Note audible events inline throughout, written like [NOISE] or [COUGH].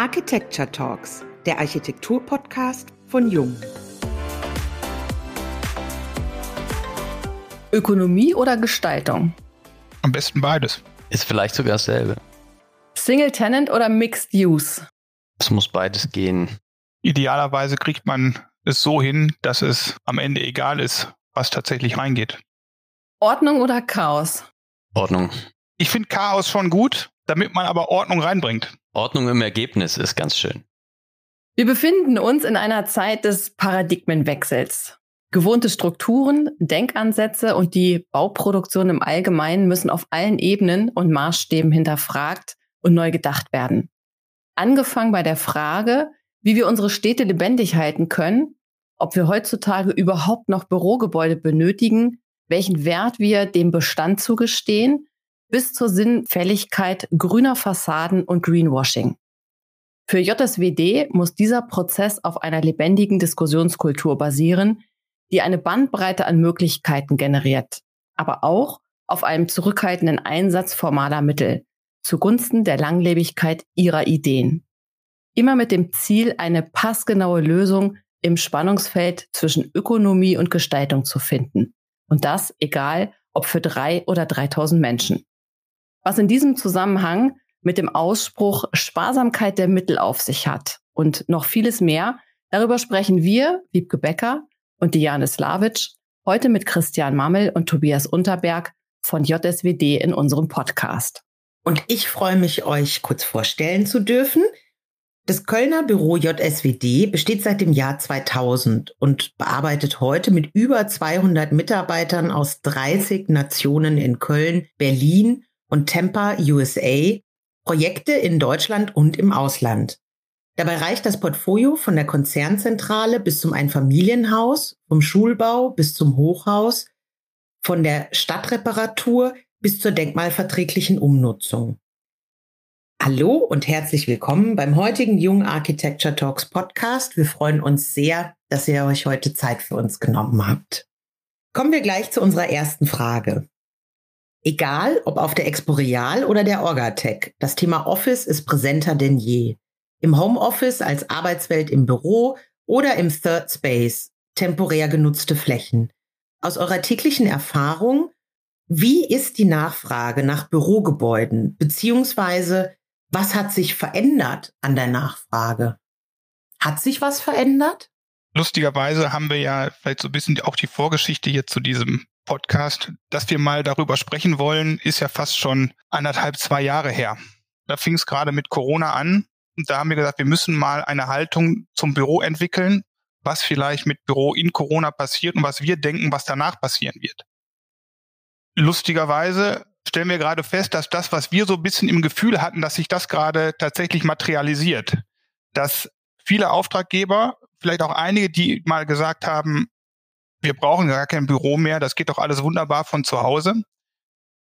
Architecture Talks, der Architektur-Podcast von Jung. Ökonomie oder Gestaltung? Am besten beides. Ist vielleicht sogar dasselbe. Single Tenant oder Mixed Use? Es muss beides gehen. Idealerweise kriegt man es so hin, dass es am Ende egal ist, was tatsächlich reingeht. Ordnung oder Chaos? Ordnung. Ich finde Chaos schon gut, damit man aber Ordnung reinbringt. Ordnung im Ergebnis ist ganz schön. Wir befinden uns in einer Zeit des Paradigmenwechsels. Gewohnte Strukturen, Denkansätze und die Bauproduktion im Allgemeinen müssen auf allen Ebenen und Maßstäben hinterfragt und neu gedacht werden. Angefangen bei der Frage, wie wir unsere Städte lebendig halten können, ob wir heutzutage überhaupt noch Bürogebäude benötigen, welchen Wert wir dem Bestand zugestehen, bis zur Sinnfälligkeit grüner Fassaden und Greenwashing. Für JSWD muss dieser Prozess auf einer lebendigen Diskussionskultur basieren, die eine Bandbreite an Möglichkeiten generiert, aber auch auf einem zurückhaltenden Einsatz formaler Mittel zugunsten der Langlebigkeit ihrer Ideen. Immer mit dem Ziel, eine passgenaue Lösung im Spannungsfeld zwischen Ökonomie und Gestaltung zu finden. Und das egal, ob für drei oder 3000 Menschen. Was in diesem Zusammenhang mit dem Ausspruch Sparsamkeit der Mittel auf sich hat und noch vieles mehr, darüber sprechen wir, Wiebke Becker und Diane Slavic, heute mit Christian Mammel und Tobias Unterberg von JSWD in unserem Podcast. Und ich freue mich, euch kurz vorstellen zu dürfen. Das Kölner Büro JSWD besteht seit dem Jahr 2000 und bearbeitet heute mit über 200 Mitarbeitern aus 30 Nationen in Köln, Berlin und Tampa, USA, Projekte in Deutschland und im Ausland. Dabei reicht das Portfolio von der Konzernzentrale bis zum Einfamilienhaus, vom Schulbau bis zum Hochhaus, von der Stadtreparatur bis zur denkmalverträglichen Umnutzung. Hallo und herzlich willkommen beim heutigen Jung Architecture Talks Podcast. Wir freuen uns sehr, dass ihr euch heute Zeit für uns genommen habt. Kommen wir gleich zu unserer ersten Frage. Egal, ob auf der Exporeal oder der Orgatec, das Thema Office ist präsenter denn je. Im Homeoffice als Arbeitswelt im Büro oder im Third Space, temporär genutzte Flächen. Aus eurer täglichen Erfahrung, wie ist die Nachfrage nach Bürogebäuden, beziehungsweise was hat sich verändert an der Nachfrage? Hat sich was verändert? Lustigerweise haben wir ja vielleicht so ein bisschen auch die Vorgeschichte hier zu diesem Podcast, dass wir mal darüber sprechen wollen, ist ja fast schon anderthalb, zwei Jahre her. Da fing es gerade mit Corona an und da haben wir gesagt, wir müssen mal eine Haltung zum Büro entwickeln, was vielleicht mit Büro in Corona passiert und was wir denken, was danach passieren wird. Lustigerweise stellen wir gerade fest, dass das, was wir so ein bisschen im Gefühl hatten, dass sich das gerade tatsächlich materialisiert. Dass viele Auftraggeber, vielleicht auch einige, die mal gesagt haben, wir brauchen gar kein Büro mehr, das geht doch alles wunderbar von zu Hause.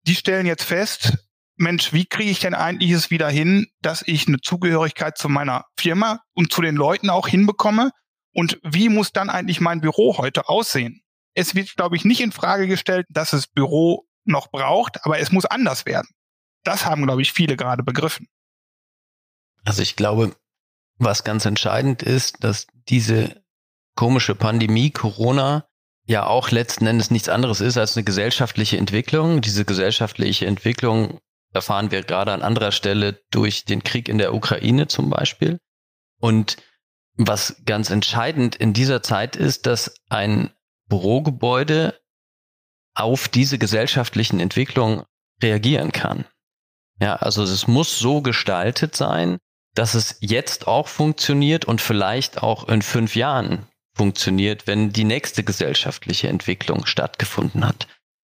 Die stellen jetzt fest, Mensch, wie kriege ich denn eigentlich es wieder hin, dass ich eine Zugehörigkeit zu meiner Firma und zu den Leuten auch hinbekomme? Und wie muss dann eigentlich mein Büro heute aussehen? Es wird, glaube ich, nicht in Frage gestellt, dass es Büro noch braucht, aber es muss anders werden. Das haben, glaube ich, viele gerade begriffen. Also ich glaube, was ganz entscheidend ist, dass diese komische Pandemie Corona ja auch letzten Endes nichts anderes ist als eine gesellschaftliche Entwicklung. Diese gesellschaftliche Entwicklung erfahren wir gerade an anderer Stelle durch den Krieg in der Ukraine zum Beispiel. Und was ganz entscheidend in dieser Zeit ist, dass ein Bürogebäude auf diese gesellschaftlichen Entwicklungen reagieren kann. Ja, also es muss so gestaltet sein, dass es jetzt auch funktioniert und vielleicht auch in fünf Jahren funktioniert, wenn die nächste gesellschaftliche Entwicklung stattgefunden hat.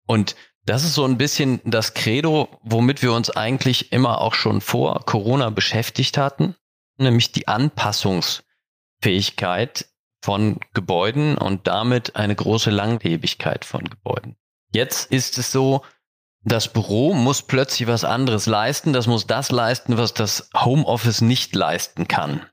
Und das ist so ein bisschen das Credo, womit wir uns eigentlich immer auch schon vor Corona beschäftigt hatten, nämlich die Anpassungsfähigkeit von Gebäuden und damit eine große Langlebigkeit von Gebäuden. Jetzt ist es so, das Büro muss plötzlich was anderes leisten, das muss das leisten, was das Homeoffice nicht leisten kann.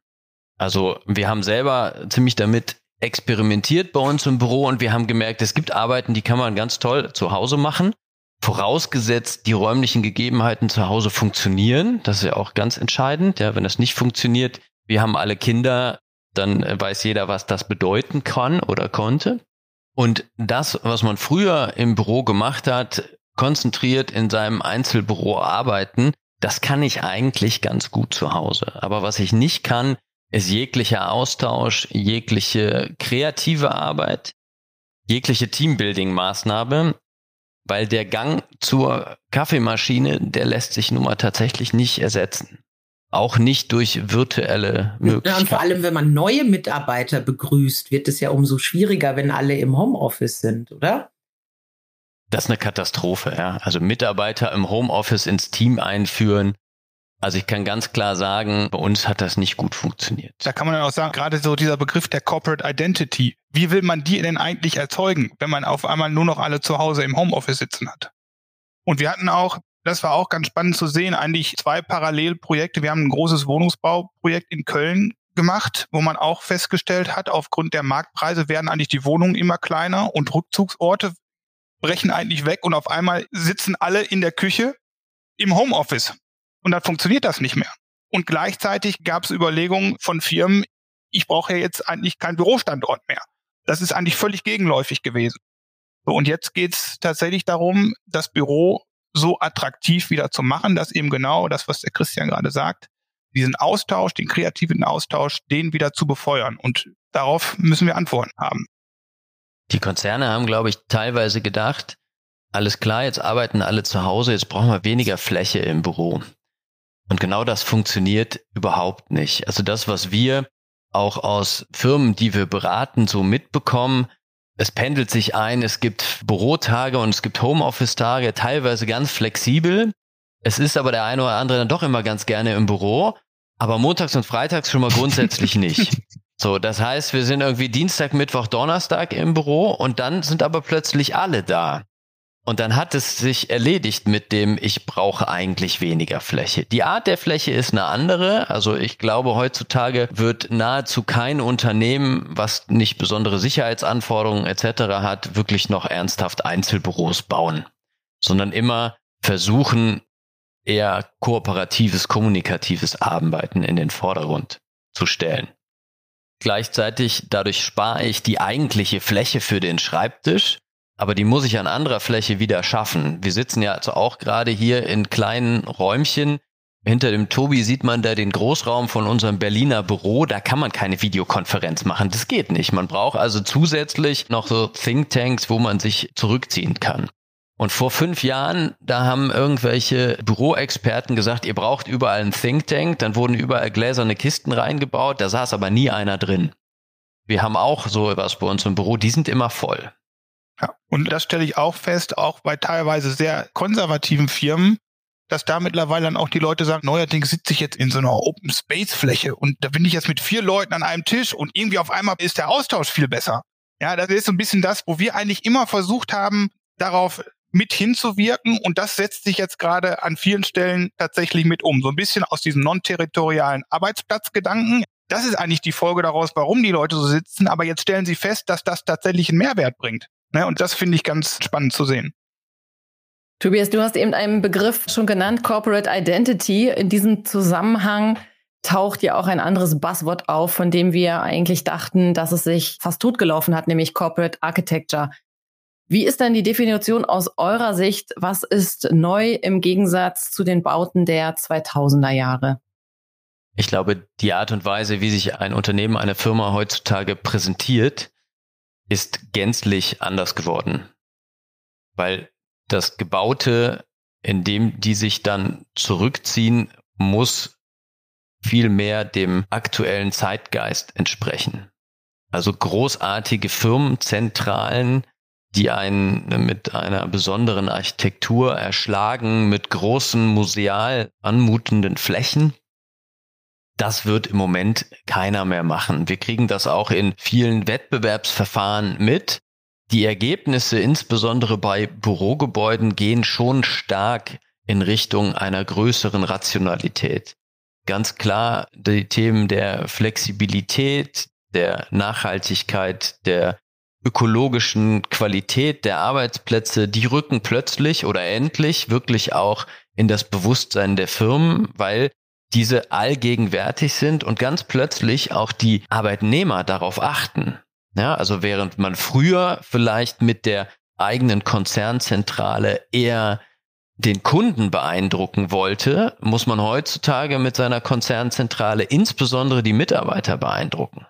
Also wir haben selber ziemlich damit experimentiert bei uns im Büro und wir haben gemerkt, es gibt Arbeiten, die kann man ganz toll zu Hause machen. Vorausgesetzt, die räumlichen Gegebenheiten zu Hause funktionieren. Das ist ja auch ganz entscheidend. Ja, wenn das nicht funktioniert, wir haben alle Kinder, dann weiß jeder, was das bedeuten kann oder konnte. Und das, was man früher im Büro gemacht hat, konzentriert in seinem Einzelbüro arbeiten, das kann ich eigentlich ganz gut zu Hause. Aber was ich nicht kann, ist jeglicher Austausch, jegliche kreative Arbeit, jegliche Teambuilding-Maßnahme, weil der Gang zur Kaffeemaschine, der lässt sich nun mal tatsächlich nicht ersetzen. Auch nicht durch virtuelle Möglichkeiten. Ja, und vor allem, wenn man neue Mitarbeiter begrüßt, wird es ja umso schwieriger, wenn alle im Homeoffice sind, oder? Das ist eine Katastrophe, ja. Also Mitarbeiter im Homeoffice ins Team einführen, also ich kann ganz klar sagen, bei uns hat das nicht gut funktioniert. Da kann man dann auch sagen, gerade so dieser Begriff der Corporate Identity. Wie will man die denn eigentlich erzeugen, wenn man auf einmal nur noch alle zu Hause im Homeoffice sitzen hat? Und wir hatten auch, das war auch ganz spannend zu sehen, eigentlich zwei Parallelprojekte. Wir haben ein großes Wohnungsbauprojekt in Köln gemacht, wo man auch festgestellt hat, aufgrund der Marktpreise werden eigentlich die Wohnungen immer kleiner und Rückzugsorte brechen eigentlich weg und auf einmal sitzen alle in der Küche im Homeoffice. Und dann funktioniert das nicht mehr. Und gleichzeitig gab es Überlegungen von Firmen, ich brauche ja jetzt eigentlich keinen Bürostandort mehr. Das ist eigentlich völlig gegenläufig gewesen. So, und jetzt geht es tatsächlich darum, das Büro so attraktiv wieder zu machen, dass eben genau das, was der Christian gerade sagt, diesen Austausch, den kreativen Austausch, den wieder zu befeuern. Und darauf müssen wir Antworten haben. Die Konzerne haben, glaube ich, teilweise gedacht, alles klar, jetzt arbeiten alle zu Hause, jetzt brauchen wir weniger Fläche im Büro. Und genau das funktioniert überhaupt nicht. Also das, was wir auch aus Firmen, die wir beraten, so mitbekommen, es pendelt sich ein, es gibt Bürotage und es gibt Homeoffice-Tage, teilweise ganz flexibel. Es ist aber der eine oder andere dann doch immer ganz gerne im Büro, aber montags und freitags schon mal grundsätzlich [LAUGHS] nicht. So, das heißt, wir sind irgendwie Dienstag, Mittwoch, Donnerstag im Büro und dann sind aber plötzlich alle da. Und dann hat es sich erledigt mit dem, ich brauche eigentlich weniger Fläche. Die Art der Fläche ist eine andere. Also ich glaube, heutzutage wird nahezu kein Unternehmen, was nicht besondere Sicherheitsanforderungen etc. hat, wirklich noch ernsthaft Einzelbüros bauen, sondern immer versuchen, eher kooperatives, kommunikatives Arbeiten in den Vordergrund zu stellen. Gleichzeitig, dadurch spare ich die eigentliche Fläche für den Schreibtisch aber die muss ich an anderer Fläche wieder schaffen. Wir sitzen ja also auch gerade hier in kleinen Räumchen. Hinter dem Tobi sieht man da den Großraum von unserem Berliner Büro. Da kann man keine Videokonferenz machen. Das geht nicht. Man braucht also zusätzlich noch so Thinktanks, wo man sich zurückziehen kann. Und vor fünf Jahren, da haben irgendwelche Büroexperten gesagt, ihr braucht überall einen Think Tank. Dann wurden überall gläserne Kisten reingebaut. Da saß aber nie einer drin. Wir haben auch so etwas bei uns im Büro. Die sind immer voll. Ja, und das stelle ich auch fest, auch bei teilweise sehr konservativen Firmen, dass da mittlerweile dann auch die Leute sagen, neuerdings sitze ich jetzt in so einer Open Space Fläche und da bin ich jetzt mit vier Leuten an einem Tisch und irgendwie auf einmal ist der Austausch viel besser. Ja, das ist so ein bisschen das, wo wir eigentlich immer versucht haben, darauf mit hinzuwirken und das setzt sich jetzt gerade an vielen Stellen tatsächlich mit um. So ein bisschen aus diesem non-territorialen Arbeitsplatzgedanken. Das ist eigentlich die Folge daraus, warum die Leute so sitzen, aber jetzt stellen sie fest, dass das tatsächlich einen Mehrwert bringt. Ne? Und das finde ich ganz spannend zu sehen. Tobias, du hast eben einen Begriff schon genannt, Corporate Identity. In diesem Zusammenhang taucht ja auch ein anderes Buzzword auf, von dem wir eigentlich dachten, dass es sich fast totgelaufen hat, nämlich Corporate Architecture. Wie ist denn die Definition aus eurer Sicht? Was ist neu im Gegensatz zu den Bauten der 2000er Jahre? Ich glaube, die Art und Weise, wie sich ein Unternehmen, eine Firma heutzutage präsentiert, ist gänzlich anders geworden. Weil das Gebaute, in dem die sich dann zurückziehen, muss viel mehr dem aktuellen Zeitgeist entsprechen. Also großartige Firmenzentralen, die einen mit einer besonderen Architektur erschlagen, mit großen museal anmutenden Flächen das wird im Moment keiner mehr machen. Wir kriegen das auch in vielen Wettbewerbsverfahren mit. Die Ergebnisse, insbesondere bei Bürogebäuden, gehen schon stark in Richtung einer größeren Rationalität. Ganz klar die Themen der Flexibilität, der Nachhaltigkeit, der ökologischen Qualität der Arbeitsplätze, die rücken plötzlich oder endlich wirklich auch in das Bewusstsein der Firmen, weil diese allgegenwärtig sind und ganz plötzlich auch die Arbeitnehmer darauf achten. Ja, also während man früher vielleicht mit der eigenen Konzernzentrale eher den Kunden beeindrucken wollte, muss man heutzutage mit seiner Konzernzentrale insbesondere die Mitarbeiter beeindrucken.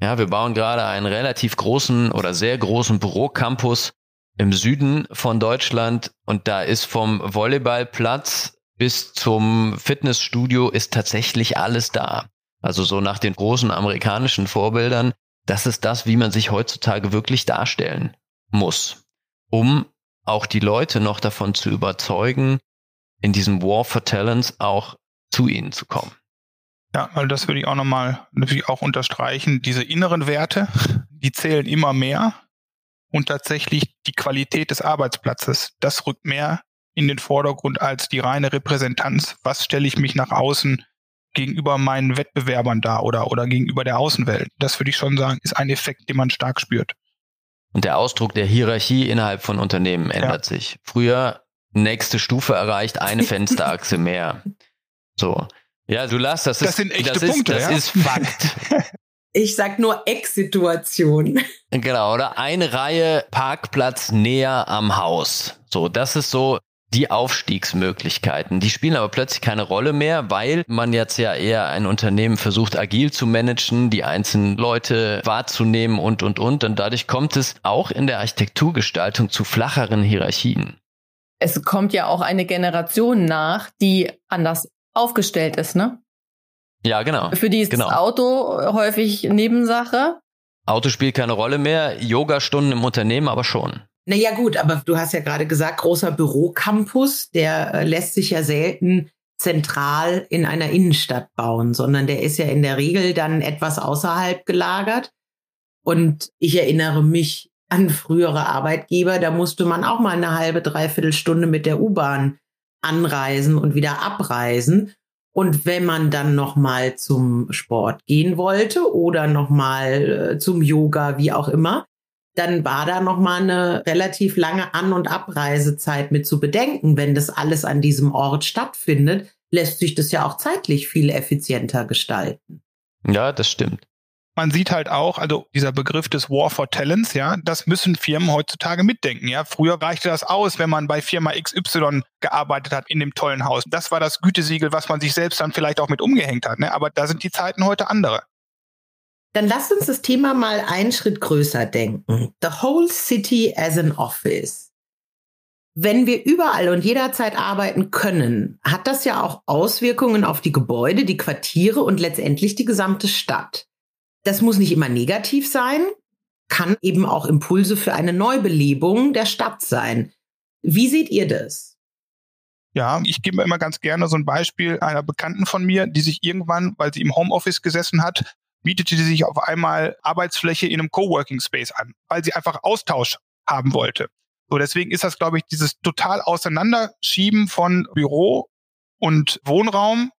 Ja, wir bauen gerade einen relativ großen oder sehr großen Bürocampus im Süden von Deutschland und da ist vom Volleyballplatz bis zum Fitnessstudio ist tatsächlich alles da. Also so nach den großen amerikanischen Vorbildern, das ist das, wie man sich heutzutage wirklich darstellen muss, um auch die Leute noch davon zu überzeugen, in diesem War for Talents auch zu ihnen zu kommen. Ja, weil das würde ich auch nochmal natürlich auch unterstreichen. Diese inneren Werte, die zählen immer mehr. Und tatsächlich die Qualität des Arbeitsplatzes, das rückt mehr in den Vordergrund als die reine Repräsentanz. Was stelle ich mich nach außen gegenüber meinen Wettbewerbern da oder, oder gegenüber der Außenwelt? Das würde ich schon sagen, ist ein Effekt, den man stark spürt. Und der Ausdruck der Hierarchie innerhalb von Unternehmen ändert ja. sich. Früher nächste Stufe erreicht, eine [LAUGHS] Fensterachse mehr. So. Ja, du lass, das, das ist, sind echte das Punkte, ist, das ja? ist Fakt. [LAUGHS] Ich sag nur Ecksituation. genau, oder eine Reihe Parkplatz näher am Haus. So, das ist so die Aufstiegsmöglichkeiten. Die spielen aber plötzlich keine Rolle mehr, weil man jetzt ja eher ein Unternehmen versucht, agil zu managen, die einzelnen Leute wahrzunehmen und, und, und. Und dadurch kommt es auch in der Architekturgestaltung zu flacheren Hierarchien. Es kommt ja auch eine Generation nach, die anders aufgestellt ist, ne? Ja, genau. Für die ist genau. das Auto häufig Nebensache. Auto spielt keine Rolle mehr, Yogastunden im Unternehmen aber schon. Naja gut, aber du hast ja gerade gesagt, großer Bürocampus, der äh, lässt sich ja selten zentral in einer Innenstadt bauen, sondern der ist ja in der Regel dann etwas außerhalb gelagert. Und ich erinnere mich an frühere Arbeitgeber, da musste man auch mal eine halbe, dreiviertel Stunde mit der U-Bahn anreisen und wieder abreisen. Und wenn man dann noch mal zum Sport gehen wollte oder noch mal äh, zum Yoga, wie auch immer, dann war da noch mal eine relativ lange An- und Abreisezeit mit zu bedenken. Wenn das alles an diesem Ort stattfindet, lässt sich das ja auch zeitlich viel effizienter gestalten. Ja, das stimmt man sieht halt auch, also dieser Begriff des War for Talents, ja, das müssen Firmen heutzutage mitdenken, ja. Früher reichte das aus, wenn man bei Firma XY gearbeitet hat in dem tollen Haus. Das war das Gütesiegel, was man sich selbst dann vielleicht auch mit umgehängt hat, ne? Aber da sind die Zeiten heute andere. Dann lasst uns das Thema mal einen Schritt größer denken. The whole city as an office. Wenn wir überall und jederzeit arbeiten können, hat das ja auch Auswirkungen auf die Gebäude, die Quartiere und letztendlich die gesamte Stadt. Das muss nicht immer negativ sein, kann eben auch Impulse für eine Neubelebung der Stadt sein. Wie seht ihr das? Ja, ich gebe immer ganz gerne so ein Beispiel einer Bekannten von mir, die sich irgendwann, weil sie im Homeoffice gesessen hat, mietete sie sich auf einmal Arbeitsfläche in einem Coworking Space an, weil sie einfach Austausch haben wollte. So, deswegen ist das, glaube ich, dieses total Auseinanderschieben von Büro und Wohnraum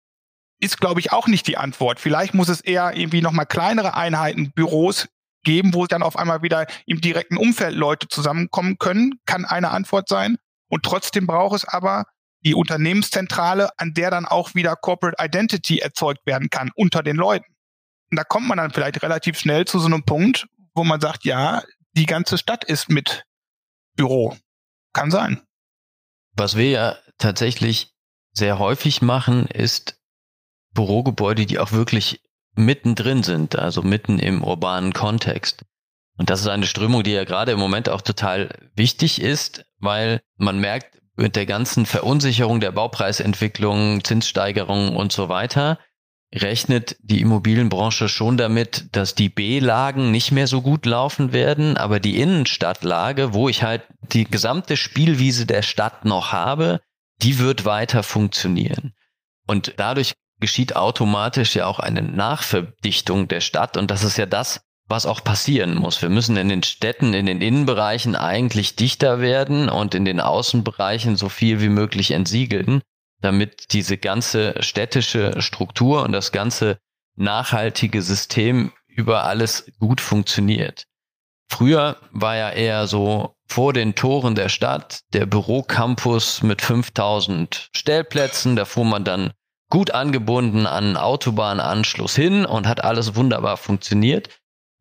ist, glaube ich, auch nicht die Antwort. Vielleicht muss es eher irgendwie nochmal kleinere Einheiten, Büros geben, wo dann auf einmal wieder im direkten Umfeld Leute zusammenkommen können, kann eine Antwort sein. Und trotzdem braucht es aber die Unternehmenszentrale, an der dann auch wieder Corporate Identity erzeugt werden kann unter den Leuten. Und da kommt man dann vielleicht relativ schnell zu so einem Punkt, wo man sagt, ja, die ganze Stadt ist mit Büro. Kann sein. Was wir ja tatsächlich sehr häufig machen, ist Bürogebäude, die auch wirklich mittendrin sind, also mitten im urbanen Kontext. Und das ist eine Strömung, die ja gerade im Moment auch total wichtig ist, weil man merkt, mit der ganzen Verunsicherung der Baupreisentwicklung, Zinssteigerungen und so weiter, rechnet die Immobilienbranche schon damit, dass die B-Lagen nicht mehr so gut laufen werden, aber die Innenstadtlage, wo ich halt die gesamte Spielwiese der Stadt noch habe, die wird weiter funktionieren. Und dadurch geschieht automatisch ja auch eine Nachverdichtung der Stadt und das ist ja das, was auch passieren muss. Wir müssen in den Städten, in den Innenbereichen eigentlich dichter werden und in den Außenbereichen so viel wie möglich entsiegeln, damit diese ganze städtische Struktur und das ganze nachhaltige System über alles gut funktioniert. Früher war ja eher so vor den Toren der Stadt der Bürocampus mit 5000 Stellplätzen. Da fuhr man dann gut angebunden an Autobahnanschluss hin und hat alles wunderbar funktioniert.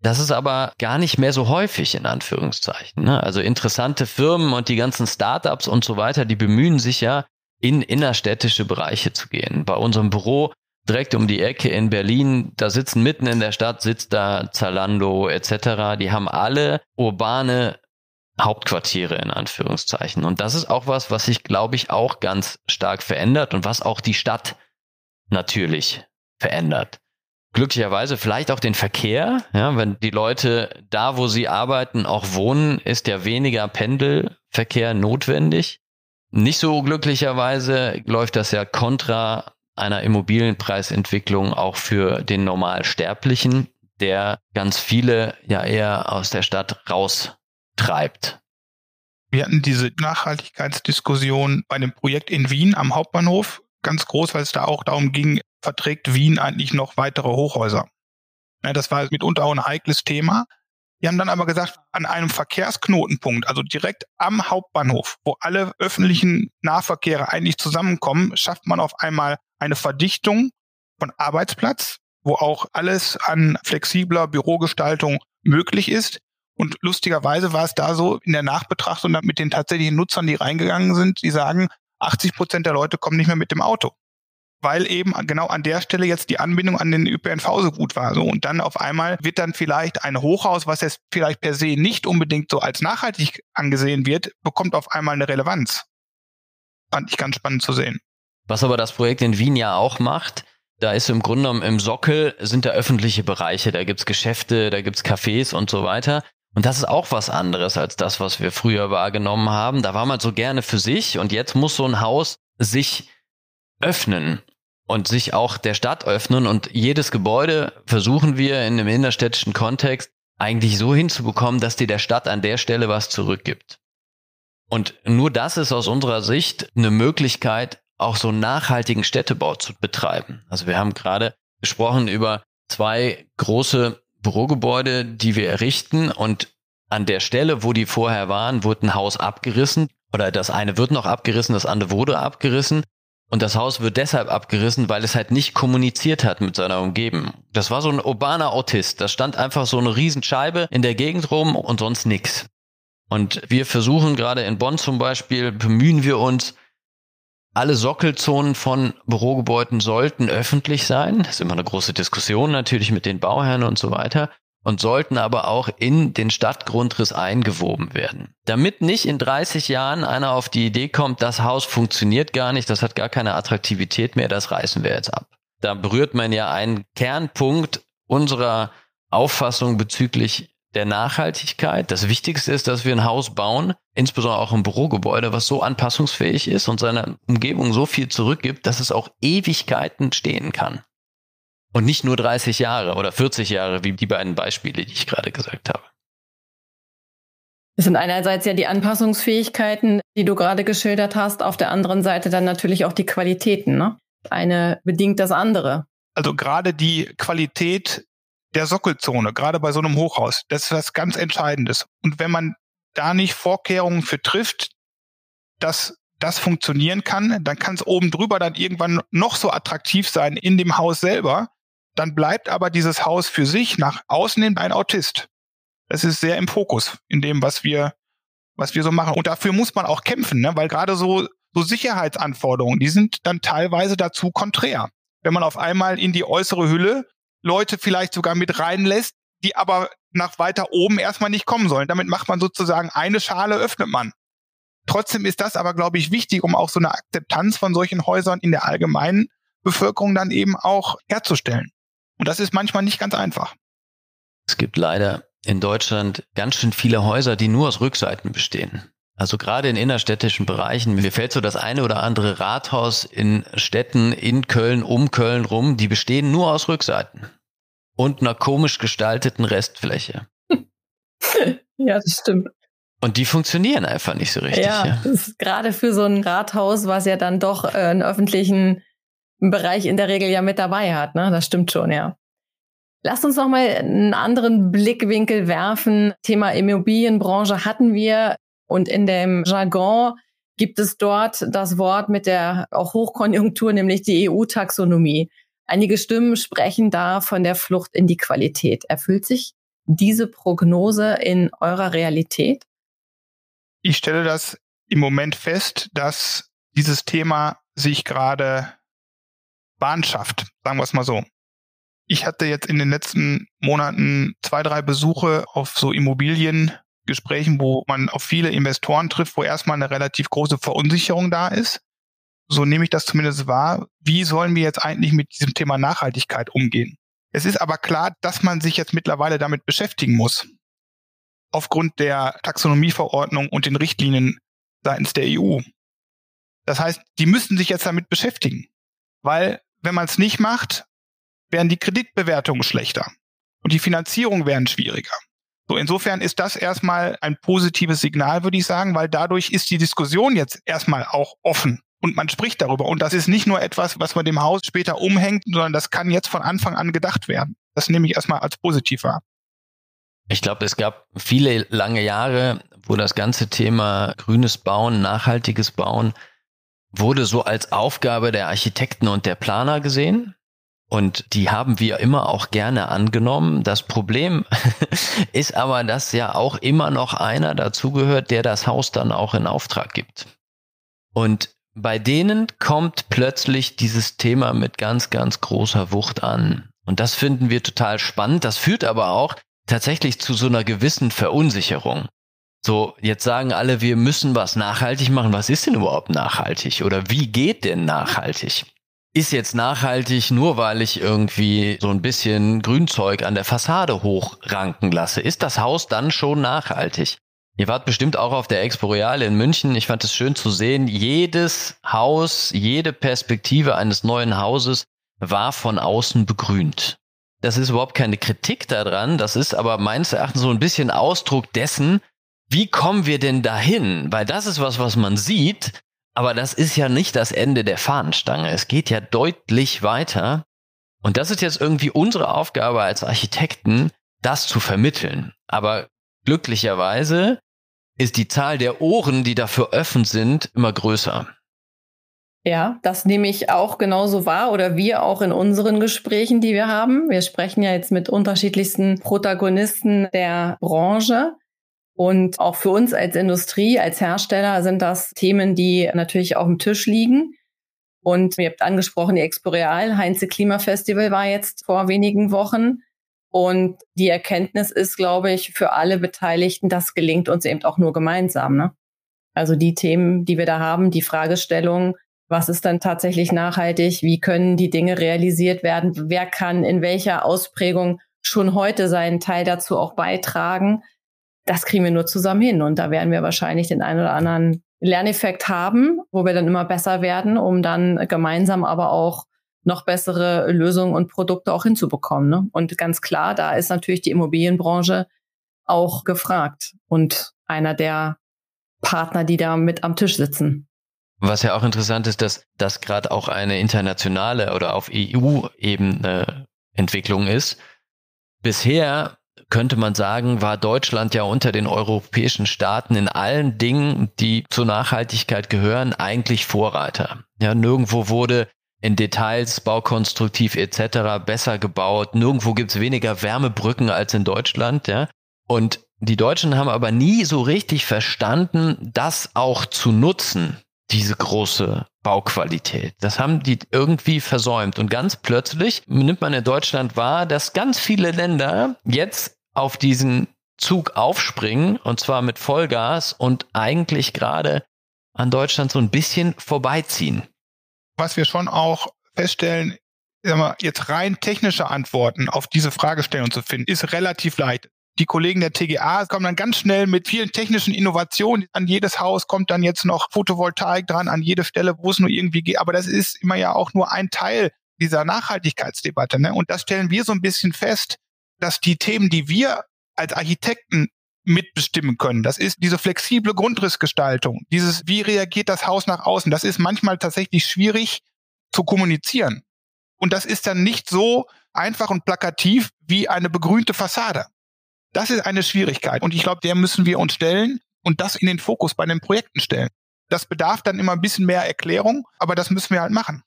Das ist aber gar nicht mehr so häufig in Anführungszeichen. Ne? Also interessante Firmen und die ganzen Startups und so weiter, die bemühen sich ja, in innerstädtische Bereiche zu gehen. Bei unserem Büro direkt um die Ecke in Berlin, da sitzen mitten in der Stadt, sitzt da Zalando etc. Die haben alle urbane Hauptquartiere in Anführungszeichen. Und das ist auch was, was sich, glaube ich, auch ganz stark verändert und was auch die Stadt natürlich verändert glücklicherweise vielleicht auch den Verkehr. Ja, wenn die Leute da, wo sie arbeiten, auch wohnen, ist ja weniger Pendelverkehr notwendig. Nicht so glücklicherweise läuft das ja kontra einer Immobilienpreisentwicklung auch für den Normalsterblichen, der ganz viele ja eher aus der Stadt raustreibt. Wir hatten diese Nachhaltigkeitsdiskussion bei dem Projekt in Wien am Hauptbahnhof ganz groß, weil es da auch darum ging, verträgt Wien eigentlich noch weitere Hochhäuser? Ja, das war mitunter auch ein heikles Thema. Die haben dann aber gesagt, an einem Verkehrsknotenpunkt, also direkt am Hauptbahnhof, wo alle öffentlichen Nahverkehre eigentlich zusammenkommen, schafft man auf einmal eine Verdichtung von Arbeitsplatz, wo auch alles an flexibler Bürogestaltung möglich ist. Und lustigerweise war es da so in der Nachbetrachtung mit den tatsächlichen Nutzern, die reingegangen sind, die sagen, 80 Prozent der Leute kommen nicht mehr mit dem Auto weil eben genau an der Stelle jetzt die Anbindung an den ÖPNV so gut war. So und dann auf einmal wird dann vielleicht ein Hochhaus, was jetzt vielleicht per se nicht unbedingt so als nachhaltig angesehen wird, bekommt auf einmal eine Relevanz. Fand ich ganz spannend zu sehen. Was aber das Projekt in Wien ja auch macht, da ist im Grunde genommen im Sockel sind da öffentliche Bereiche, da gibt's Geschäfte, da gibt's Cafés und so weiter. Und das ist auch was anderes als das, was wir früher wahrgenommen haben. Da war man so gerne für sich und jetzt muss so ein Haus sich öffnen und sich auch der Stadt öffnen. Und jedes Gebäude versuchen wir in einem innerstädtischen Kontext eigentlich so hinzubekommen, dass die der Stadt an der Stelle was zurückgibt. Und nur das ist aus unserer Sicht eine Möglichkeit, auch so nachhaltigen Städtebau zu betreiben. Also wir haben gerade gesprochen über zwei große Bürogebäude, die wir errichten und an der Stelle, wo die vorher waren, wurde ein Haus abgerissen oder das eine wird noch abgerissen, das andere wurde abgerissen und das Haus wird deshalb abgerissen, weil es halt nicht kommuniziert hat mit seiner Umgebung. Das war so ein urbaner Autist. Da stand einfach so eine Riesenscheibe in der Gegend rum und sonst nix. Und wir versuchen gerade in Bonn zum Beispiel, bemühen wir uns, alle Sockelzonen von Bürogebäuden sollten öffentlich sein. Das ist immer eine große Diskussion natürlich mit den Bauherren und so weiter und sollten aber auch in den Stadtgrundriss eingewoben werden. Damit nicht in 30 Jahren einer auf die Idee kommt, das Haus funktioniert gar nicht, das hat gar keine Attraktivität mehr, das reißen wir jetzt ab. Da berührt man ja einen Kernpunkt unserer Auffassung bezüglich der Nachhaltigkeit. Das Wichtigste ist, dass wir ein Haus bauen, insbesondere auch ein Bürogebäude, was so anpassungsfähig ist und seiner Umgebung so viel zurückgibt, dass es auch Ewigkeiten stehen kann. Und nicht nur 30 Jahre oder 40 Jahre, wie die beiden Beispiele, die ich gerade gesagt habe. Es sind einerseits ja die Anpassungsfähigkeiten, die du gerade geschildert hast, auf der anderen Seite dann natürlich auch die Qualitäten. Ne? Eine bedingt das andere. Also gerade die Qualität der Sockelzone, gerade bei so einem Hochhaus, das ist was ganz Entscheidendes. Und wenn man da nicht Vorkehrungen für trifft, dass das funktionieren kann, dann kann es oben drüber dann irgendwann noch so attraktiv sein in dem Haus selber, dann bleibt aber dieses Haus für sich nach außen hin ein Autist. Das ist sehr im Fokus in dem, was wir, was wir so machen. Und dafür muss man auch kämpfen, ne? weil gerade so, so Sicherheitsanforderungen, die sind dann teilweise dazu konträr. Wenn man auf einmal in die äußere Hülle Leute vielleicht sogar mit reinlässt, die aber nach weiter oben erstmal nicht kommen sollen. Damit macht man sozusagen eine Schale, öffnet man. Trotzdem ist das aber, glaube ich, wichtig, um auch so eine Akzeptanz von solchen Häusern in der allgemeinen Bevölkerung dann eben auch herzustellen. Und das ist manchmal nicht ganz einfach. Es gibt leider in Deutschland ganz schön viele Häuser, die nur aus Rückseiten bestehen. Also gerade in innerstädtischen Bereichen. Mir fällt so das eine oder andere Rathaus in Städten in Köln, um Köln rum, die bestehen nur aus Rückseiten. Und einer komisch gestalteten Restfläche. [LAUGHS] ja, das stimmt. Und die funktionieren einfach nicht so richtig. Ja, ja. Das ist gerade für so ein Rathaus, was ja dann doch äh, einen öffentlichen Bereich in der Regel ja mit dabei hat. Ne? Das stimmt schon, ja. Lasst uns noch mal einen anderen Blickwinkel werfen. Thema Immobilienbranche hatten wir und in dem Jargon gibt es dort das Wort mit der auch Hochkonjunktur, nämlich die EU-Taxonomie. Einige Stimmen sprechen da von der Flucht in die Qualität. Erfüllt sich diese Prognose in eurer Realität? Ich stelle das im Moment fest, dass dieses Thema sich gerade Bahn schafft, sagen wir es mal so. Ich hatte jetzt in den letzten Monaten zwei, drei Besuche auf so Immobiliengesprächen, wo man auf viele Investoren trifft, wo erstmal eine relativ große Verunsicherung da ist. So nehme ich das zumindest wahr. Wie sollen wir jetzt eigentlich mit diesem Thema Nachhaltigkeit umgehen? Es ist aber klar, dass man sich jetzt mittlerweile damit beschäftigen muss. Aufgrund der Taxonomieverordnung und den Richtlinien seitens der EU. Das heißt, die müssen sich jetzt damit beschäftigen. Weil, wenn man es nicht macht, werden die Kreditbewertungen schlechter und die Finanzierung werden schwieriger. So, insofern ist das erstmal ein positives Signal, würde ich sagen, weil dadurch ist die Diskussion jetzt erstmal auch offen und man spricht darüber. Und das ist nicht nur etwas, was man dem Haus später umhängt, sondern das kann jetzt von Anfang an gedacht werden. Das nehme ich erstmal als positiv wahr. Ich glaube, es gab viele lange Jahre, wo das ganze Thema grünes Bauen, nachhaltiges Bauen wurde so als Aufgabe der Architekten und der Planer gesehen. Und die haben wir immer auch gerne angenommen. Das Problem [LAUGHS] ist aber, dass ja auch immer noch einer dazugehört, der das Haus dann auch in Auftrag gibt. Und bei denen kommt plötzlich dieses Thema mit ganz, ganz großer Wucht an. Und das finden wir total spannend. Das führt aber auch tatsächlich zu so einer gewissen Verunsicherung. So, jetzt sagen alle, wir müssen was nachhaltig machen. Was ist denn überhaupt nachhaltig? Oder wie geht denn nachhaltig? Ist jetzt nachhaltig nur, weil ich irgendwie so ein bisschen Grünzeug an der Fassade hochranken lasse? Ist das Haus dann schon nachhaltig? Ihr wart bestimmt auch auf der Expo Real in München. Ich fand es schön zu sehen. Jedes Haus, jede Perspektive eines neuen Hauses war von außen begrünt. Das ist überhaupt keine Kritik daran. Das ist aber meines Erachtens so ein bisschen Ausdruck dessen, wie kommen wir denn dahin? Weil das ist was, was man sieht. Aber das ist ja nicht das Ende der Fahnenstange. Es geht ja deutlich weiter. Und das ist jetzt irgendwie unsere Aufgabe als Architekten, das zu vermitteln. Aber glücklicherweise ist die Zahl der Ohren, die dafür offen sind, immer größer. Ja, das nehme ich auch genauso wahr oder wir auch in unseren Gesprächen, die wir haben. Wir sprechen ja jetzt mit unterschiedlichsten Protagonisten der Branche. Und auch für uns als Industrie, als Hersteller sind das Themen, die natürlich auf dem Tisch liegen. Und ihr habt angesprochen, die Expo Real, Heinze Klimafestival war jetzt vor wenigen Wochen. Und die Erkenntnis ist, glaube ich, für alle Beteiligten, das gelingt uns eben auch nur gemeinsam. Ne? Also die Themen, die wir da haben, die Fragestellung, was ist dann tatsächlich nachhaltig? Wie können die Dinge realisiert werden? Wer kann in welcher Ausprägung schon heute seinen Teil dazu auch beitragen? Das kriegen wir nur zusammen hin. Und da werden wir wahrscheinlich den einen oder anderen Lerneffekt haben, wo wir dann immer besser werden, um dann gemeinsam aber auch noch bessere Lösungen und Produkte auch hinzubekommen. Ne? Und ganz klar, da ist natürlich die Immobilienbranche auch gefragt und einer der Partner, die da mit am Tisch sitzen. Was ja auch interessant ist, dass das gerade auch eine internationale oder auf EU-Ebene Entwicklung ist. Bisher könnte man sagen, war Deutschland ja unter den europäischen Staaten in allen Dingen, die zur Nachhaltigkeit gehören, eigentlich Vorreiter. Ja, nirgendwo wurde in Details, baukonstruktiv etc. besser gebaut. Nirgendwo gibt's weniger Wärmebrücken als in Deutschland. Ja? Und die Deutschen haben aber nie so richtig verstanden, das auch zu nutzen, diese große Bauqualität. Das haben die irgendwie versäumt. Und ganz plötzlich nimmt man in Deutschland wahr, dass ganz viele Länder jetzt auf diesen Zug aufspringen, und zwar mit Vollgas und eigentlich gerade an Deutschland so ein bisschen vorbeiziehen was wir schon auch feststellen, jetzt rein technische Antworten auf diese Fragestellung zu finden, ist relativ leicht. Die Kollegen der TGA kommen dann ganz schnell mit vielen technischen Innovationen. An jedes Haus kommt dann jetzt noch Photovoltaik dran, an jede Stelle, wo es nur irgendwie geht. Aber das ist immer ja auch nur ein Teil dieser Nachhaltigkeitsdebatte. Ne? Und das stellen wir so ein bisschen fest, dass die Themen, die wir als Architekten mitbestimmen können. Das ist diese flexible Grundrissgestaltung, dieses, wie reagiert das Haus nach außen. Das ist manchmal tatsächlich schwierig zu kommunizieren. Und das ist dann nicht so einfach und plakativ, wie eine begrünte Fassade. Das ist eine Schwierigkeit. Und ich glaube, der müssen wir uns stellen und das in den Fokus bei den Projekten stellen. Das bedarf dann immer ein bisschen mehr Erklärung, aber das müssen wir halt machen.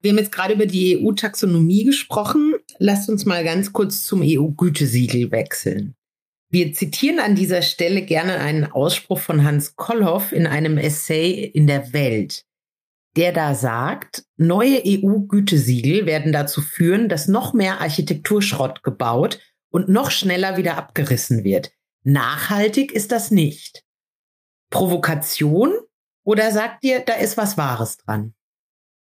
Wir haben jetzt gerade über die EU-Taxonomie gesprochen. Lasst uns mal ganz kurz zum EU-Gütesiegel wechseln. Wir zitieren an dieser Stelle gerne einen Ausspruch von Hans Kollhoff in einem Essay in der Welt, der da sagt, neue EU-Gütesiegel werden dazu führen, dass noch mehr Architekturschrott gebaut und noch schneller wieder abgerissen wird. Nachhaltig ist das nicht. Provokation? Oder sagt ihr, da ist was Wahres dran?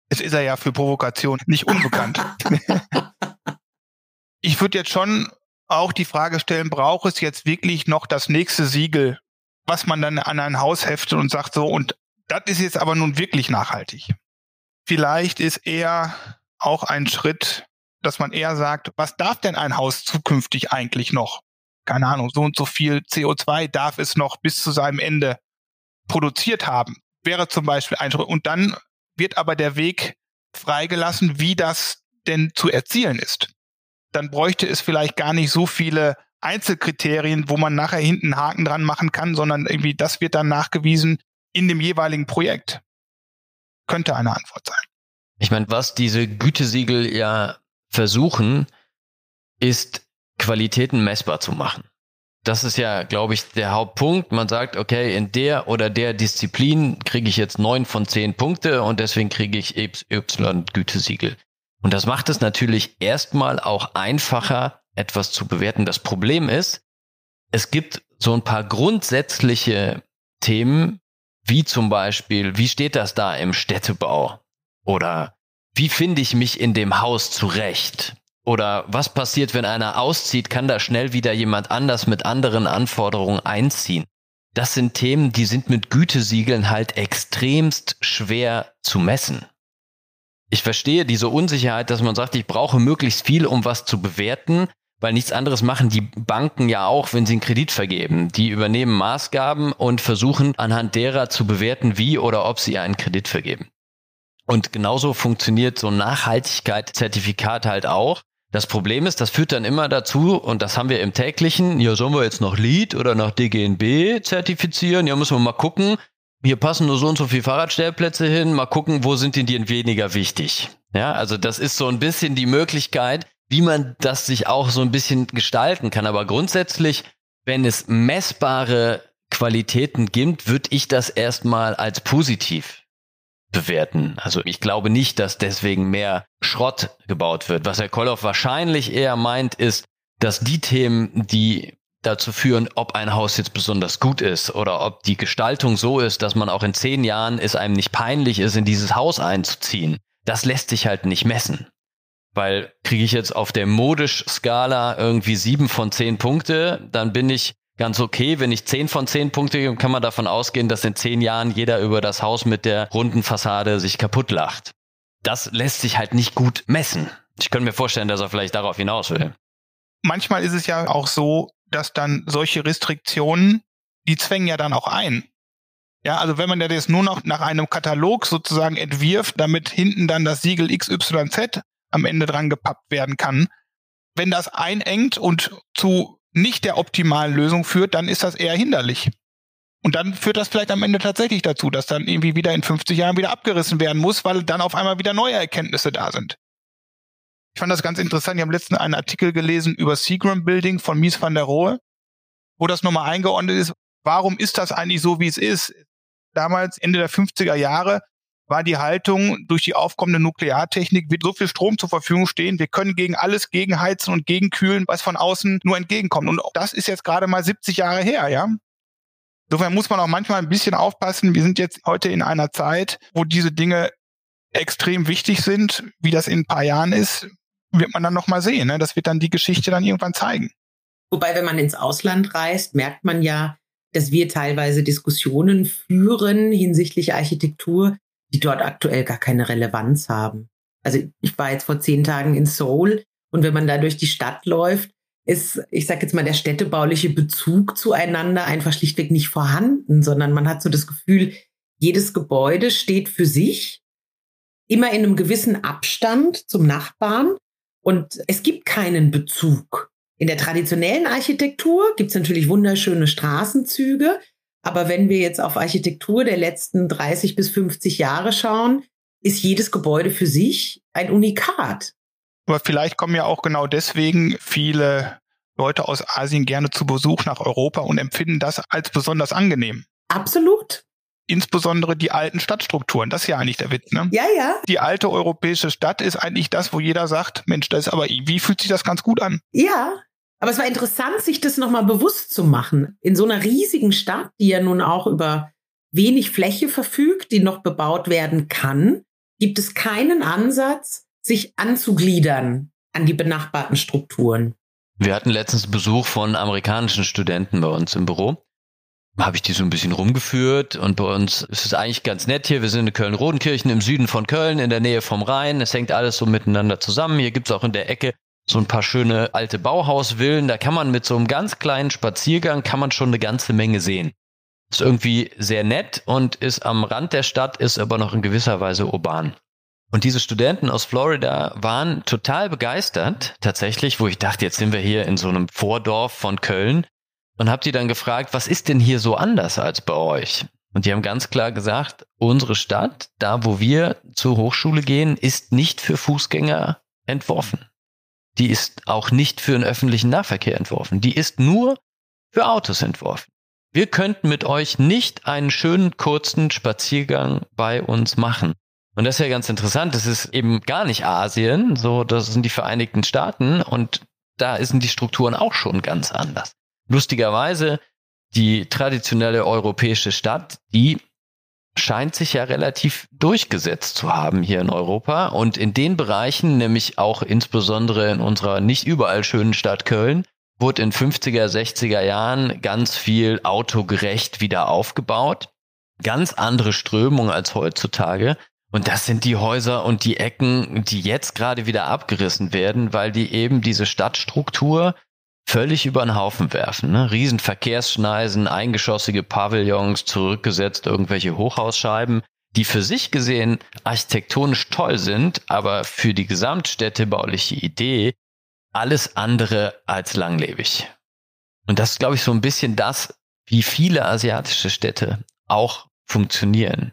Es ist er ja für Provokation nicht unbekannt. [LAUGHS] ich würde jetzt schon auch die Frage stellen, braucht es jetzt wirklich noch das nächste Siegel, was man dann an ein Haus heftet und sagt so, und das ist jetzt aber nun wirklich nachhaltig. Vielleicht ist eher auch ein Schritt, dass man eher sagt, was darf denn ein Haus zukünftig eigentlich noch? Keine Ahnung, so und so viel CO2 darf es noch bis zu seinem Ende produziert haben. Wäre zum Beispiel ein. Und dann wird aber der Weg freigelassen, wie das denn zu erzielen ist. Dann bräuchte es vielleicht gar nicht so viele Einzelkriterien, wo man nachher hinten einen Haken dran machen kann, sondern irgendwie das wird dann nachgewiesen in dem jeweiligen Projekt. Könnte eine Antwort sein. Ich meine, was diese Gütesiegel ja versuchen, ist Qualitäten messbar zu machen. Das ist ja, glaube ich, der Hauptpunkt. Man sagt, okay, in der oder der Disziplin kriege ich jetzt neun von zehn Punkte und deswegen kriege ich Y Gütesiegel. Und das macht es natürlich erstmal auch einfacher, etwas zu bewerten. Das Problem ist, es gibt so ein paar grundsätzliche Themen, wie zum Beispiel, wie steht das da im Städtebau? Oder wie finde ich mich in dem Haus zurecht? Oder was passiert, wenn einer auszieht? Kann da schnell wieder jemand anders mit anderen Anforderungen einziehen? Das sind Themen, die sind mit Gütesiegeln halt extremst schwer zu messen. Ich verstehe diese Unsicherheit, dass man sagt, ich brauche möglichst viel, um was zu bewerten, weil nichts anderes machen die Banken ja auch, wenn sie einen Kredit vergeben. Die übernehmen Maßgaben und versuchen anhand derer zu bewerten, wie oder ob sie einen Kredit vergeben. Und genauso funktioniert so ein Nachhaltigkeitszertifikat halt auch. Das Problem ist, das führt dann immer dazu, und das haben wir im täglichen, ja, sollen wir jetzt noch Lead oder noch DGNB zertifizieren? Ja, müssen wir mal gucken. Hier passen nur so und so viele Fahrradstellplätze hin. Mal gucken, wo sind denn die weniger wichtig? Ja, also das ist so ein bisschen die Möglichkeit, wie man das sich auch so ein bisschen gestalten kann. Aber grundsätzlich, wenn es messbare Qualitäten gibt, würde ich das erstmal als positiv bewerten. Also ich glaube nicht, dass deswegen mehr Schrott gebaut wird. Was Herr Kolloff wahrscheinlich eher meint, ist, dass die Themen, die dazu führen, ob ein Haus jetzt besonders gut ist oder ob die Gestaltung so ist, dass man auch in zehn Jahren es einem nicht peinlich ist, in dieses Haus einzuziehen. Das lässt sich halt nicht messen. Weil kriege ich jetzt auf der Modisch-Skala irgendwie sieben von zehn Punkte, dann bin ich ganz okay. Wenn ich zehn von zehn Punkte gebe, kann man davon ausgehen, dass in zehn Jahren jeder über das Haus mit der runden Fassade sich kaputt lacht. Das lässt sich halt nicht gut messen. Ich könnte mir vorstellen, dass er vielleicht darauf hinaus will. Manchmal ist es ja auch so, dass dann solche Restriktionen, die zwängen ja dann auch ein. Ja, also wenn man ja das nur noch nach einem Katalog sozusagen entwirft, damit hinten dann das Siegel XYZ am Ende dran gepappt werden kann, wenn das einengt und zu nicht der optimalen Lösung führt, dann ist das eher hinderlich. Und dann führt das vielleicht am Ende tatsächlich dazu, dass dann irgendwie wieder in 50 Jahren wieder abgerissen werden muss, weil dann auf einmal wieder neue Erkenntnisse da sind. Ich fand das ganz interessant. Ich habe letztens einen Artikel gelesen über Seagram Building von Mies van der Rohe, wo das nochmal eingeordnet ist. Warum ist das eigentlich so, wie es ist? Damals, Ende der 50er Jahre, war die Haltung, durch die aufkommende Nukleartechnik wird so viel Strom zur Verfügung stehen, wir können gegen alles gegenheizen und gegenkühlen, was von außen nur entgegenkommt. Und das ist jetzt gerade mal 70 Jahre her, ja. Insofern muss man auch manchmal ein bisschen aufpassen. Wir sind jetzt heute in einer Zeit, wo diese Dinge extrem wichtig sind. Wie das in ein paar Jahren ist, wird man dann noch mal sehen. Ne? Das wird dann die Geschichte dann irgendwann zeigen. Wobei, wenn man ins Ausland reist, merkt man ja, dass wir teilweise Diskussionen führen hinsichtlich Architektur, die dort aktuell gar keine Relevanz haben. Also ich war jetzt vor zehn Tagen in Seoul und wenn man da durch die Stadt läuft, ist, ich sage jetzt mal, der städtebauliche Bezug zueinander einfach schlichtweg nicht vorhanden, sondern man hat so das Gefühl, jedes Gebäude steht für sich, immer in einem gewissen Abstand zum Nachbarn Und es gibt keinen Bezug. In der traditionellen Architektur gibt es natürlich wunderschöne Straßenzüge, aber wenn wir jetzt auf Architektur der letzten 30 bis 50 Jahre schauen, ist jedes Gebäude für sich ein Unikat. Aber vielleicht kommen ja auch genau deswegen viele Leute aus Asien gerne zu Besuch nach Europa und empfinden das als besonders angenehm. Absolut. Insbesondere die alten Stadtstrukturen. Das ist ja eigentlich der Witz, ne? Ja, ja. Die alte europäische Stadt ist eigentlich das, wo jeder sagt, Mensch, das ist aber, wie fühlt sich das ganz gut an? Ja. Aber es war interessant, sich das nochmal bewusst zu machen. In so einer riesigen Stadt, die ja nun auch über wenig Fläche verfügt, die noch bebaut werden kann, gibt es keinen Ansatz, sich anzugliedern an die benachbarten Strukturen. Wir hatten letztens Besuch von amerikanischen Studenten bei uns im Büro. Habe ich die so ein bisschen rumgeführt und bei uns ist es eigentlich ganz nett hier. Wir sind in Köln-Rodenkirchen im Süden von Köln, in der Nähe vom Rhein. Es hängt alles so miteinander zusammen. Hier gibt's auch in der Ecke so ein paar schöne alte Bauhausvillen. Da kann man mit so einem ganz kleinen Spaziergang kann man schon eine ganze Menge sehen. Ist irgendwie sehr nett und ist am Rand der Stadt, ist aber noch in gewisser Weise urban. Und diese Studenten aus Florida waren total begeistert, tatsächlich, wo ich dachte, jetzt sind wir hier in so einem Vordorf von Köln und habe die dann gefragt, was ist denn hier so anders als bei euch? Und die haben ganz klar gesagt, unsere Stadt, da wo wir zur Hochschule gehen, ist nicht für Fußgänger entworfen. Die ist auch nicht für den öffentlichen Nahverkehr entworfen. Die ist nur für Autos entworfen. Wir könnten mit euch nicht einen schönen kurzen Spaziergang bei uns machen. Und das ist ja ganz interessant. Das ist eben gar nicht Asien, so das sind die Vereinigten Staaten und da sind die Strukturen auch schon ganz anders. Lustigerweise, die traditionelle europäische Stadt, die scheint sich ja relativ durchgesetzt zu haben hier in Europa und in den Bereichen, nämlich auch insbesondere in unserer nicht überall schönen Stadt Köln, wurde in 50er, 60er Jahren ganz viel autogerecht wieder aufgebaut. Ganz andere Strömung als heutzutage. Und das sind die Häuser und die Ecken, die jetzt gerade wieder abgerissen werden, weil die eben diese Stadtstruktur völlig über den Haufen werfen. Ne? Riesen Verkehrsschneisen, eingeschossige Pavillons, zurückgesetzt irgendwelche Hochhausscheiben, die für sich gesehen architektonisch toll sind, aber für die gesamtstädtebauliche Idee alles andere als langlebig. Und das ist, glaube ich, so ein bisschen das, wie viele asiatische Städte auch funktionieren.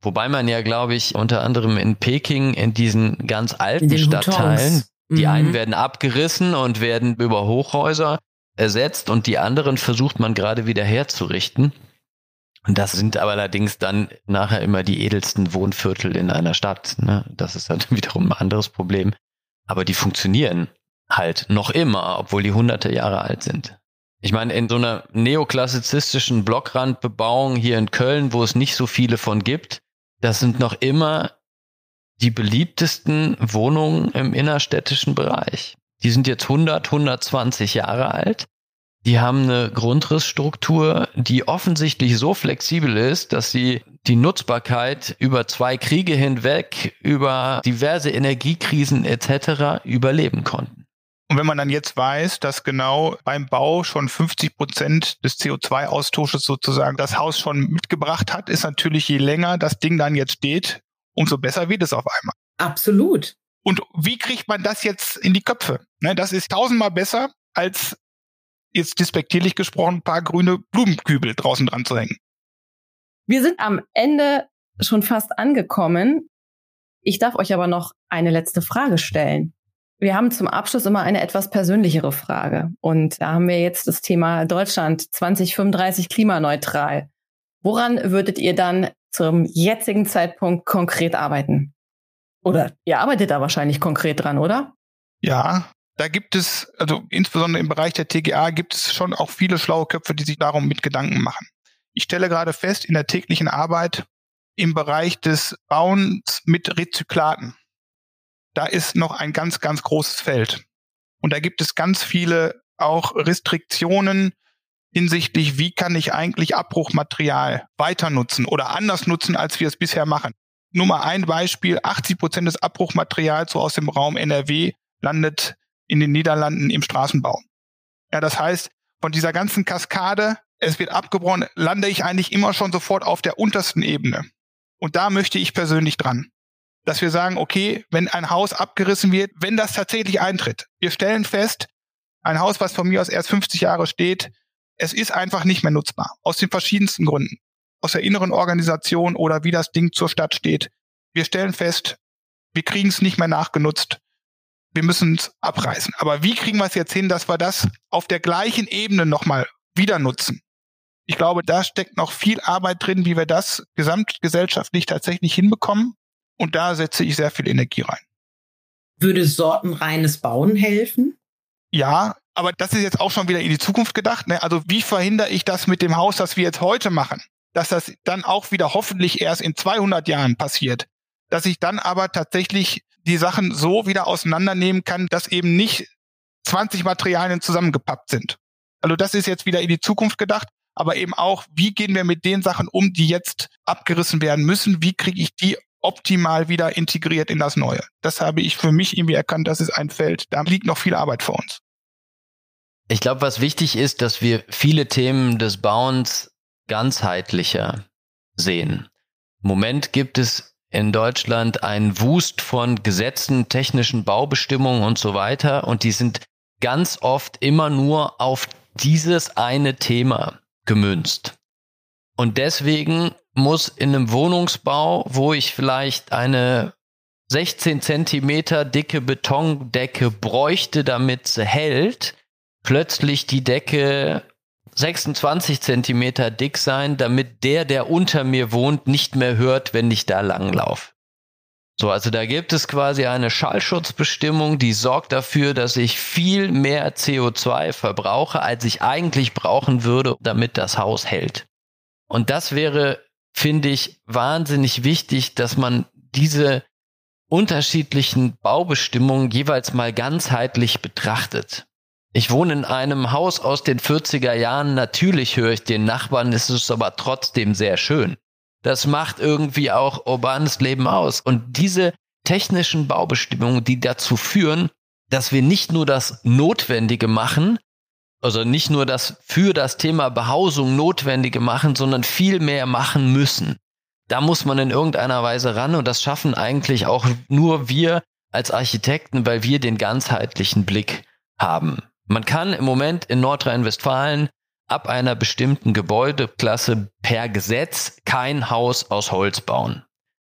Wobei man ja, glaube ich, unter anderem in Peking in diesen ganz alten in Stadtteilen, die mhm. einen werden abgerissen und werden über Hochhäuser ersetzt und die anderen versucht man gerade wieder herzurichten. Und das sind aber allerdings dann nachher immer die edelsten Wohnviertel in einer Stadt. Ne? Das ist dann [LAUGHS] wiederum ein anderes Problem. Aber die funktionieren halt noch immer, obwohl die hunderte Jahre alt sind. Ich meine, in so einer neoklassizistischen Blockrandbebauung hier in Köln, wo es nicht so viele von gibt, das sind noch immer die beliebtesten Wohnungen im innerstädtischen Bereich. Die sind jetzt 100, 120 Jahre alt. Die haben eine Grundrissstruktur, die offensichtlich so flexibel ist, dass sie die Nutzbarkeit über zwei Kriege hinweg, über diverse Energiekrisen etc. überleben konnten. Und wenn man dann jetzt weiß, dass genau beim Bau schon 50 Prozent des CO2-Austausches sozusagen das Haus schon mitgebracht hat, ist natürlich, je länger das Ding dann jetzt steht, umso besser wird es auf einmal. Absolut. Und wie kriegt man das jetzt in die Köpfe? Ne, das ist tausendmal besser, als jetzt despektierlich gesprochen, ein paar grüne Blumenkübel draußen dran zu hängen. Wir sind am Ende schon fast angekommen. Ich darf euch aber noch eine letzte Frage stellen. Wir haben zum Abschluss immer eine etwas persönlichere Frage. Und da haben wir jetzt das Thema Deutschland 2035 klimaneutral. Woran würdet ihr dann zum jetzigen Zeitpunkt konkret arbeiten? Oder ihr arbeitet da wahrscheinlich konkret dran, oder? Ja, da gibt es, also insbesondere im Bereich der TGA gibt es schon auch viele schlaue Köpfe, die sich darum mit Gedanken machen. Ich stelle gerade fest, in der täglichen Arbeit im Bereich des Bauens mit Rezyklaten da ist noch ein ganz, ganz großes Feld. Und da gibt es ganz viele auch Restriktionen hinsichtlich, wie kann ich eigentlich Abbruchmaterial weiter nutzen oder anders nutzen, als wir es bisher machen. Nur mal ein Beispiel. 80 Prozent des Abbruchmaterials so aus dem Raum NRW landet in den Niederlanden im Straßenbau. Ja, das heißt, von dieser ganzen Kaskade, es wird abgebrochen, lande ich eigentlich immer schon sofort auf der untersten Ebene. Und da möchte ich persönlich dran. dass wir sagen, okay, wenn ein Haus abgerissen wird, wenn das tatsächlich eintritt, wir stellen fest, ein Haus, was von mir aus erst 50 Jahre steht, es ist einfach nicht mehr nutzbar. Aus den verschiedensten Gründen. Aus der inneren Organisation oder wie das Ding zur Stadt steht. Wir stellen fest, wir kriegen es nicht mehr nachgenutzt. Wir müssen es abreißen. Aber wie kriegen wir es jetzt hin, dass wir das auf der gleichen Ebene nochmal wieder nutzen? Ich glaube, da steckt noch viel Arbeit drin, wie wir das gesamtgesellschaftlich tatsächlich hinbekommen. Und da setze ich sehr viel Energie rein. Würde sortenreines Bauen helfen? Ja, aber das ist jetzt auch schon wieder in die Zukunft gedacht. Ne? Also wie verhindere ich das mit dem Haus, das wir jetzt heute machen? Dass das dann auch wieder hoffentlich erst in 200 Jahren passiert. Dass ich dann aber tatsächlich die Sachen so wieder auseinandernehmen kann, dass eben nicht 20 Materialien zusammengepappt sind. Also das ist jetzt wieder in die Zukunft gedacht aber eben auch, wie gehen wir mit den Sachen um, die jetzt abgerissen werden müssen? Wie kriege ich die optimal wieder integriert in das Neue? Das habe ich für mich irgendwie erkannt, das ist ein Feld, da liegt noch viel Arbeit vor uns. Ich glaube, was wichtig ist, dass wir viele Themen des Bauens ganzheitlicher sehen. Im Moment gibt es in Deutschland einen Wust von Gesetzen, technischen Baubestimmungen und so weiter und die sind ganz oft immer nur auf dieses eine Thema gemünzt. Und deswegen muss in einem Wohnungsbau, wo ich vielleicht eine 16 Zentimeter dicke Betondecke bräuchte, damit sie hält, plötzlich die Decke 26 Zentimeter dick sein, damit der, der unter mir wohnt, nicht mehr hört, wenn ich da langlaufe. So, also da gibt es quasi eine Schallschutzbestimmung, die sorgt dafür, dass ich viel mehr CO2 verbrauche, als ich eigentlich brauchen würde, damit das Haus hält. Und das wäre, finde ich, wahnsinnig wichtig, dass man diese unterschiedlichen Baubestimmungen jeweils mal ganzheitlich betrachtet. Ich wohne in einem Haus aus den 40er Jahren. Natürlich höre ich den Nachbarn, ist es aber trotzdem sehr schön. Das macht irgendwie auch urbanes Leben aus. Und diese technischen Baubestimmungen, die dazu führen, dass wir nicht nur das Notwendige machen, also nicht nur das für das Thema Behausung Notwendige machen, sondern viel mehr machen müssen. Da muss man in irgendeiner Weise ran und das schaffen eigentlich auch nur wir als Architekten, weil wir den ganzheitlichen Blick haben. Man kann im Moment in Nordrhein-Westfalen ab einer bestimmten Gebäudeklasse per Gesetz kein Haus aus Holz bauen.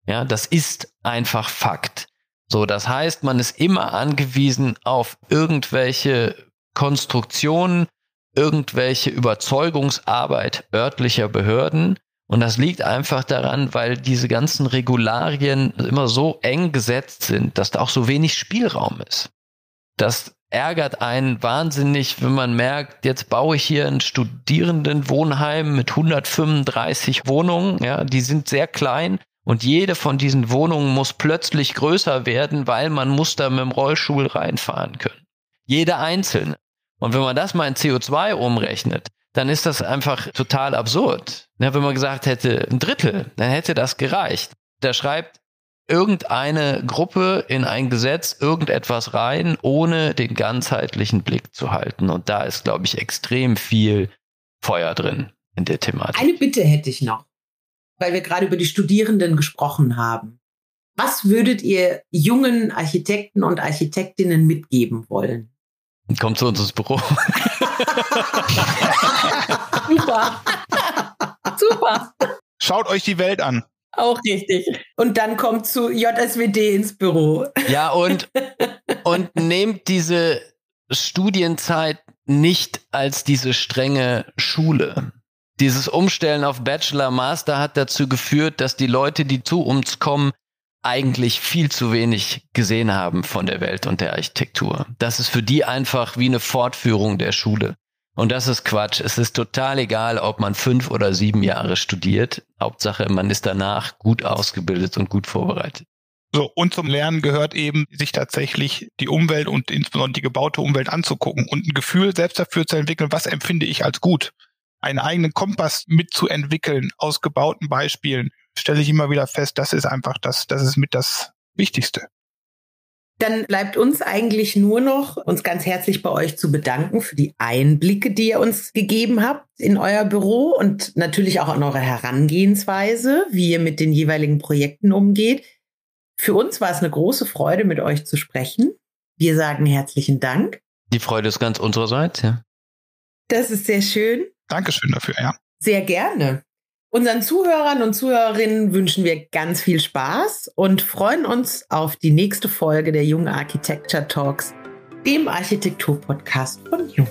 Ja, das ist einfach Fakt. So, das heißt, man ist immer angewiesen auf irgendwelche Konstruktionen, irgendwelche Überzeugungsarbeit örtlicher Behörden. Und das liegt einfach daran, weil diese ganzen Regularien immer so eng gesetzt sind, dass da auch so wenig Spielraum ist. Das ärgert einen wahnsinnig, wenn man merkt, jetzt baue ich hier ein Studierendenwohnheim mit 135 Wohnungen, ja, die sind sehr klein und jede von diesen Wohnungen muss plötzlich größer werden, weil man muss da mit dem Rollstuhl reinfahren können. Jede einzelne. Und wenn man das mal in CO2 umrechnet, dann ist das einfach total absurd. Wenn man gesagt hätte, ein Drittel, dann hätte das gereicht. Da schreibt irgendeine Gruppe in ein Gesetz irgendetwas rein, ohne den ganzheitlichen Blick zu halten. Und da ist, glaube ich, extrem viel Feuer drin in der Thematik. Eine Bitte hätte ich noch, weil wir gerade über die Studierenden gesprochen haben. Was würdet ihr jungen Architekten und Architektinnen mitgeben wollen? Kommt zu uns ins Büro. [LAUGHS] Super. Super. Schaut euch die Welt an. Auch richtig. Und dann kommt zu JSWD ins Büro. Ja, und, [LAUGHS] und nehmt diese Studienzeit nicht als diese strenge Schule. Dieses Umstellen auf Bachelor, Master hat dazu geführt, dass die Leute, die zu uns kommen, eigentlich viel zu wenig gesehen haben von der Welt und der Architektur. Das ist für die einfach wie eine Fortführung der Schule. Und das ist Quatsch. Es ist total egal, ob man fünf oder sieben Jahre studiert. Hauptsache, man ist danach gut ausgebildet und gut vorbereitet. So, und zum Lernen gehört eben, sich tatsächlich die Umwelt und insbesondere die gebaute Umwelt anzugucken und ein Gefühl selbst dafür zu entwickeln, was empfinde ich als gut. Einen eigenen Kompass mitzuentwickeln aus gebauten Beispielen, stelle ich immer wieder fest, das ist einfach das, das ist mit das Wichtigste. Dann bleibt uns eigentlich nur noch, uns ganz herzlich bei euch zu bedanken für die Einblicke, die ihr uns gegeben habt in euer Büro und natürlich auch an eure Herangehensweise, wie ihr mit den jeweiligen Projekten umgeht. Für uns war es eine große Freude, mit euch zu sprechen. Wir sagen herzlichen Dank. Die Freude ist ganz unsererseits, ja. Das ist sehr schön. Dankeschön dafür, ja. Sehr gerne. Unseren Zuhörern und Zuhörerinnen wünschen wir ganz viel Spaß und freuen uns auf die nächste Folge der Jung Architecture Talks, dem Architektur-Podcast von Jung.